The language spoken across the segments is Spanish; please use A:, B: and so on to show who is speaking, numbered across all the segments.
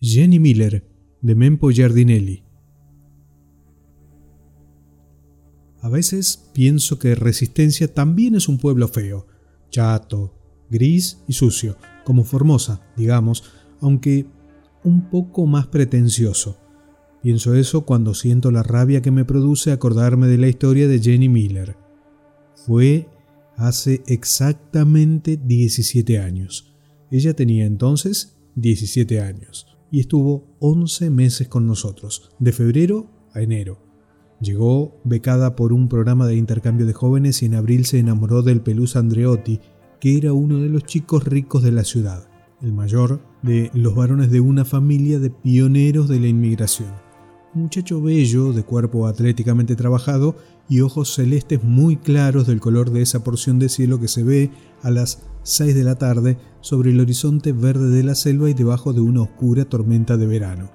A: Jenny Miller, de Mempo Giardinelli. A veces pienso que Resistencia también es un pueblo feo, chato, gris y sucio, como Formosa, digamos, aunque un poco más pretencioso. Pienso eso cuando siento la rabia que me produce acordarme de la historia de Jenny Miller. Fue hace exactamente 17 años. Ella tenía entonces 17 años y estuvo 11 meses con nosotros, de febrero a enero. Llegó becada por un programa de intercambio de jóvenes y en abril se enamoró del Pelusa Andreotti, que era uno de los chicos ricos de la ciudad, el mayor de los varones de una familia de pioneros de la inmigración. Muchacho bello, de cuerpo atléticamente trabajado y ojos celestes muy claros del color de esa porción de cielo que se ve a las 6 de la tarde sobre el horizonte verde de la selva y debajo de una oscura tormenta de verano.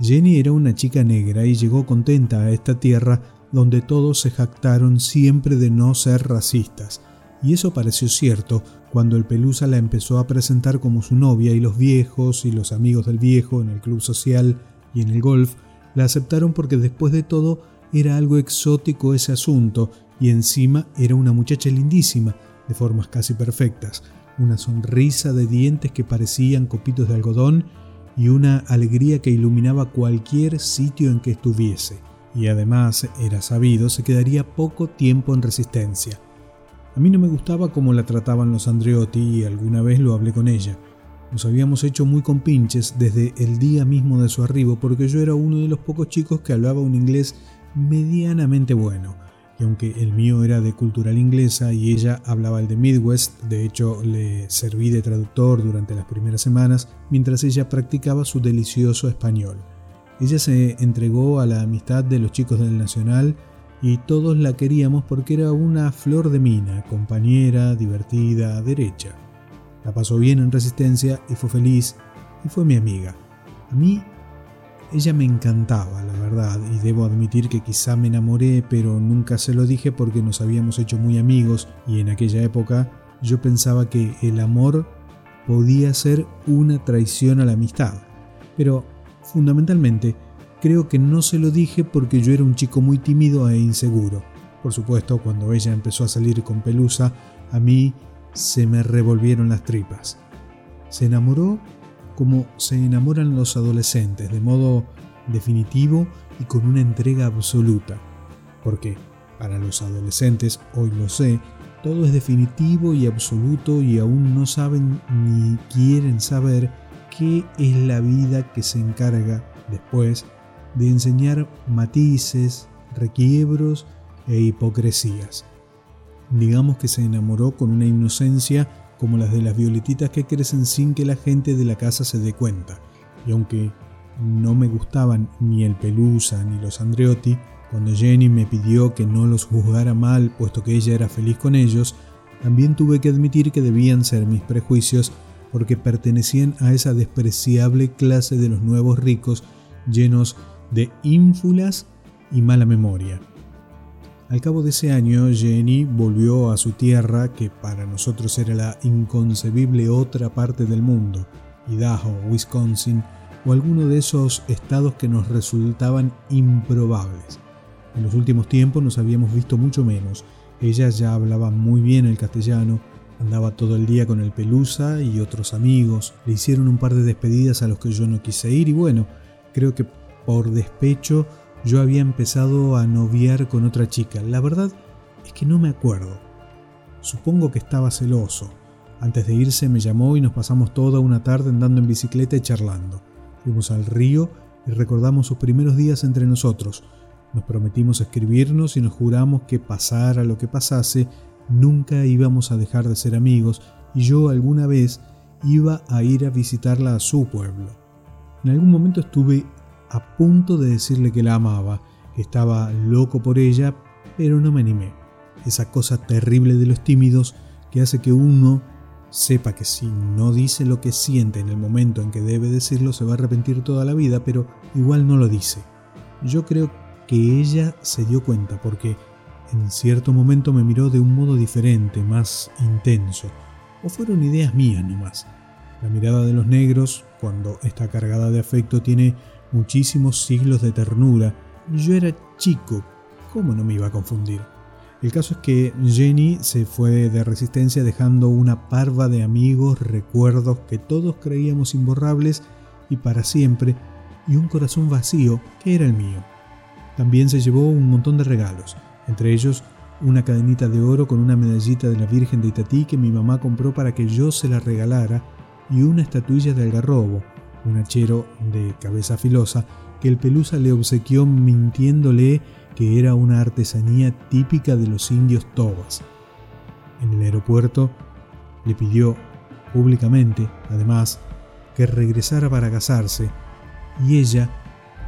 A: Jenny era una chica negra y llegó contenta a esta tierra donde todos se jactaron siempre de no ser racistas, y eso pareció cierto cuando el Pelusa la empezó a presentar como su novia y los viejos y los amigos del viejo en el club social y en el golf la aceptaron porque después de todo era algo exótico ese asunto y encima era una muchacha lindísima, de formas casi perfectas, una sonrisa de dientes que parecían copitos de algodón y una alegría que iluminaba cualquier sitio en que estuviese. Y además, era sabido, se quedaría poco tiempo en resistencia. A mí no me gustaba cómo la trataban los Andreotti y alguna vez lo hablé con ella. Nos habíamos hecho muy compinches desde el día mismo de su arribo porque yo era uno de los pocos chicos que hablaba un inglés medianamente bueno y aunque el mío era de cultural inglesa y ella hablaba el de Midwest, de hecho le serví de traductor durante las primeras semanas mientras ella practicaba su delicioso español. Ella se entregó a la amistad de los chicos del Nacional y todos la queríamos porque era una flor de mina, compañera, divertida, derecha. La pasó bien en resistencia y fue feliz y fue mi amiga. A mí ella me encantaba, la verdad, y debo admitir que quizá me enamoré, pero nunca se lo dije porque nos habíamos hecho muy amigos y en aquella época yo pensaba que el amor podía ser una traición a la amistad. Pero, fundamentalmente, creo que no se lo dije porque yo era un chico muy tímido e inseguro. Por supuesto, cuando ella empezó a salir con Pelusa, a mí se me revolvieron las tripas. Se enamoró como se enamoran los adolescentes, de modo definitivo y con una entrega absoluta. Porque para los adolescentes, hoy lo sé, todo es definitivo y absoluto y aún no saben ni quieren saber qué es la vida que se encarga después de enseñar matices, requiebros e hipocresías. Digamos que se enamoró con una inocencia como las de las violetitas que crecen sin que la gente de la casa se dé cuenta. Y aunque no me gustaban ni el Pelusa ni los Andreotti, cuando Jenny me pidió que no los juzgara mal puesto que ella era feliz con ellos, también tuve que admitir que debían ser mis prejuicios porque pertenecían a esa despreciable clase de los nuevos ricos llenos de ínfulas y mala memoria. Al cabo de ese año, Jenny volvió a su tierra, que para nosotros era la inconcebible otra parte del mundo, Idaho, Wisconsin, o alguno de esos estados que nos resultaban improbables. En los últimos tiempos nos habíamos visto mucho menos. Ella ya hablaba muy bien el castellano, andaba todo el día con el Pelusa y otros amigos. Le hicieron un par de despedidas a los que yo no quise ir y bueno, creo que por despecho yo había empezado a noviar con otra chica. La verdad es que no me acuerdo. Supongo que estaba celoso. Antes de irse me llamó y nos pasamos toda una tarde andando en bicicleta y charlando. Fuimos al río y recordamos sus primeros días entre nosotros. Nos prometimos escribirnos y nos juramos que pasara lo que pasase, nunca íbamos a dejar de ser amigos y yo alguna vez iba a ir a visitarla a su pueblo. En algún momento estuve a punto de decirle que la amaba, que estaba loco por ella, pero no me animé. Esa cosa terrible de los tímidos que hace que uno sepa que si no dice lo que siente en el momento en que debe decirlo se va a arrepentir toda la vida, pero igual no lo dice. Yo creo que ella se dio cuenta porque en cierto momento me miró de un modo diferente, más intenso. O fueron ideas mías nomás. La mirada de los negros, cuando está cargada de afecto, tiene muchísimos siglos de ternura. Yo era chico, ¿cómo no me iba a confundir? El caso es que Jenny se fue de resistencia dejando una parva de amigos, recuerdos que todos creíamos imborrables y para siempre, y un corazón vacío que era el mío. También se llevó un montón de regalos, entre ellos una cadenita de oro con una medallita de la Virgen de Itatí que mi mamá compró para que yo se la regalara y una estatuilla de algarrobo, un hachero de cabeza filosa que el pelusa le obsequió mintiéndole que era una artesanía típica de los indios tobas. En el aeropuerto le pidió públicamente, además, que regresara para casarse y ella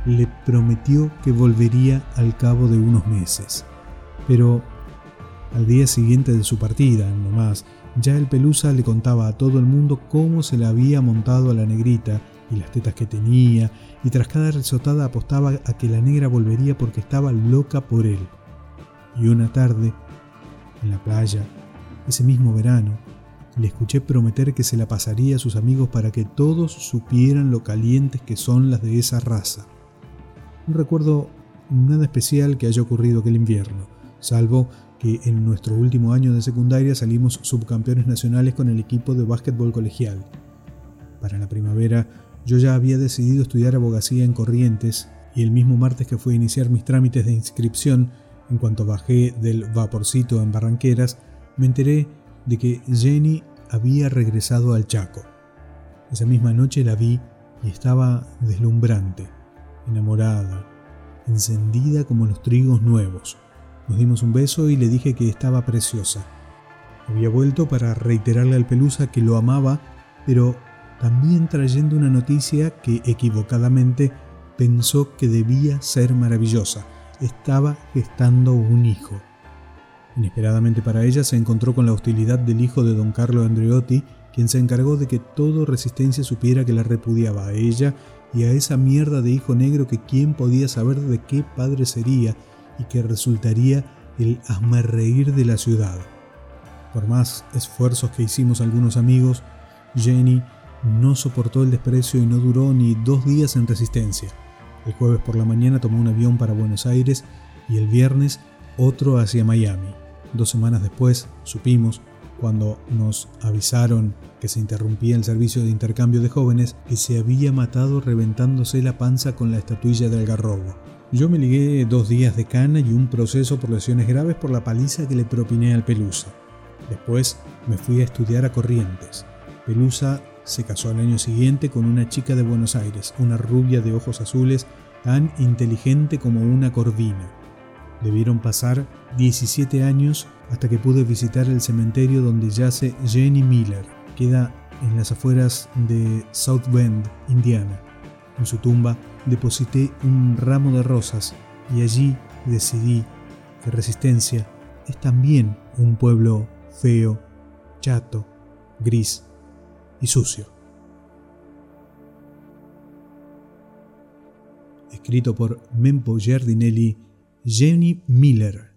A: le prometió que volvería al cabo de unos meses. Pero al día siguiente de su partida, nomás, ya el Pelusa le contaba a todo el mundo cómo se le había montado a la negrita y las tetas que tenía, y tras cada risotada apostaba a que la negra volvería porque estaba loca por él. Y una tarde, en la playa, ese mismo verano, le escuché prometer que se la pasaría a sus amigos para que todos supieran lo calientes que son las de esa raza. No recuerdo nada especial que haya ocurrido aquel invierno, salvo que en nuestro último año de secundaria salimos subcampeones nacionales con el equipo de básquetbol colegial. Para la primavera yo ya había decidido estudiar abogacía en Corrientes y el mismo martes que fui a iniciar mis trámites de inscripción, en cuanto bajé del vaporcito en Barranqueras, me enteré de que Jenny había regresado al Chaco. Esa misma noche la vi y estaba deslumbrante, enamorada, encendida como los trigos nuevos. Nos dimos un beso y le dije que estaba preciosa. Había vuelto para reiterarle al Pelusa que lo amaba, pero también trayendo una noticia que equivocadamente pensó que debía ser maravillosa. Estaba gestando un hijo. Inesperadamente para ella se encontró con la hostilidad del hijo de don Carlo Andreotti, quien se encargó de que todo Resistencia supiera que la repudiaba a ella y a esa mierda de hijo negro que quién podía saber de qué padre sería y que resultaría el reír de la ciudad. Por más esfuerzos que hicimos algunos amigos, Jenny no soportó el desprecio y no duró ni dos días en resistencia. El jueves por la mañana tomó un avión para Buenos Aires y el viernes otro hacia Miami. Dos semanas después supimos, cuando nos avisaron que se interrumpía el servicio de intercambio de jóvenes, que se había matado reventándose la panza con la estatuilla de algarrobo. Yo me ligué dos días de cana y un proceso por lesiones graves por la paliza que le propiné al Pelusa. Después me fui a estudiar a Corrientes. Pelusa se casó al año siguiente con una chica de Buenos Aires, una rubia de ojos azules, tan inteligente como una corvina. Debieron pasar 17 años hasta que pude visitar el cementerio donde yace Jenny Miller. Queda en las afueras de South Bend, Indiana. En su tumba deposité un ramo de rosas y allí decidí que Resistencia es también un pueblo feo, chato, gris y sucio. Escrito por Mempo Giardinelli, Jenny Miller.